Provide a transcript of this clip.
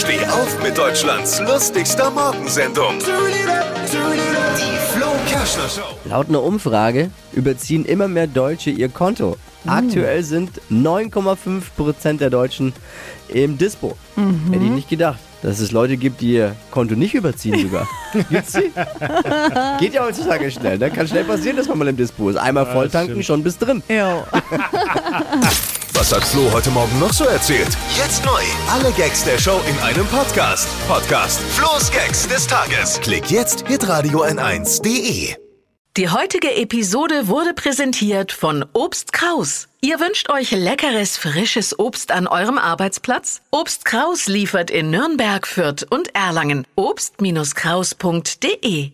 Steh auf mit Deutschlands lustigster Morgensendung. Die Flo Kerschner Show. Laut einer Umfrage überziehen immer mehr Deutsche ihr Konto. Aktuell sind 9,5% der Deutschen im Dispo. Hätte ich nicht gedacht, dass es Leute gibt, die ihr Konto nicht überziehen sogar. Gibt's die? Geht ja heutzutage schnell. Ne? Kann schnell passieren, dass man mal im Dispo ist. Einmal volltanken, schon bis drin. Ja. Was hat Flo heute Morgen noch so erzählt? Jetzt neu. Alle Gags der Show in einem Podcast. Podcast Flo's Gags des Tages. Klick jetzt, hitradio n1.de. Die heutige Episode wurde präsentiert von Obst Kraus. Ihr wünscht euch leckeres, frisches Obst an eurem Arbeitsplatz? Obst Kraus liefert in Nürnberg, Fürth und Erlangen. Obst-Kraus.de